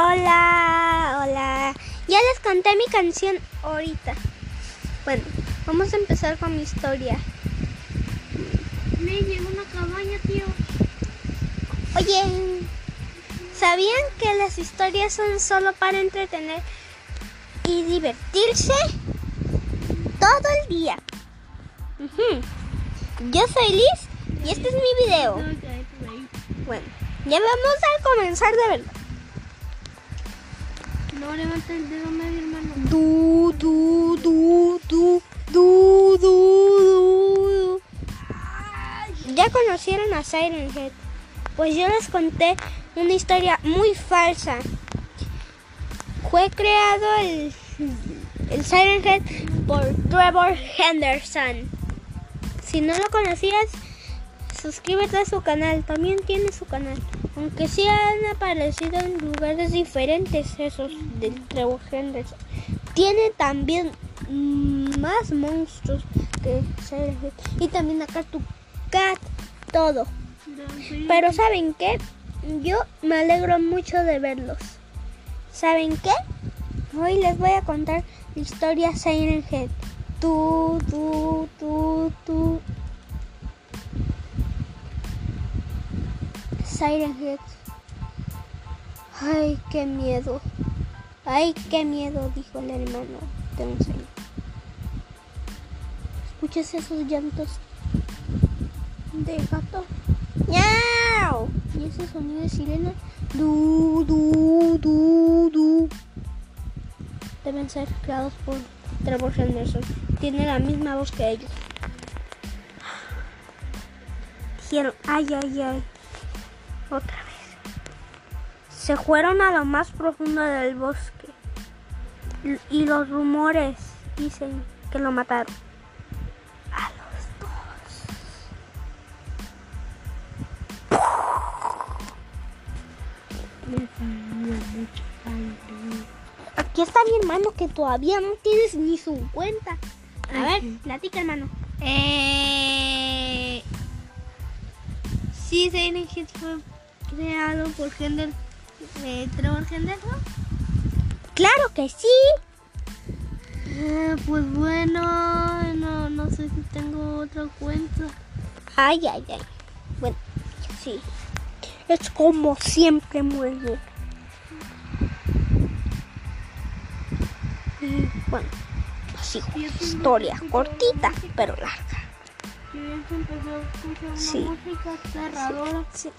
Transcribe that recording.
Hola, hola. Ya les conté mi canción ahorita. Bueno, vamos a empezar con mi historia. Me llegó una cabaña, tío. Oye, ¿sabían que las historias son solo para entretener y divertirse todo el día? Yo soy Liz y este es mi video. Bueno, ya vamos a comenzar de verdad. No levanta el dedo medio, hermano. Du, du, du, du, du, du, du. Ya conocieron a Siren Head. Pues yo les conté una historia muy falsa. Fue creado el, el Siren Head por Trevor Henderson. Si no lo conocías, suscríbete a su canal. También tiene su canal. Aunque sí han aparecido en lugares diferentes esos del Trevor Henderson. Tiene también más monstruos que Head. Y también acá tu cat. Todo. Pero ¿saben qué? Yo me alegro mucho de verlos. ¿Saben qué? Hoy les voy a contar la historia Siren Head. Tú, tú, tú, tú. Siren Head. Ay, qué miedo. Ay, qué miedo, dijo el hermano de un señor. ¿Escuchas esos llantos de gato? ¡Miau! Y ese sonido de sirena. Du, du, du, du. Deben ser creados por Trevor Henderson. Tiene la misma voz que ellos. Dijeron, ay, ay, ay. Otra vez. Se fueron a lo más profundo del bosque. Y los rumores dicen que lo mataron. A los dos. Aquí está mi hermano que todavía no tienes ni su cuenta. A ver, platica hermano. Eh, sí, fue creado por Hender, eh, Trevor Henderson. Claro que sí. Eh, pues bueno, no, no sé si tengo otra cuenta. Ay, ay, ay. Bueno, sí. Es como siempre muy bien. Y, Bueno, así, historia cortita, pero larga. Sí. Sí.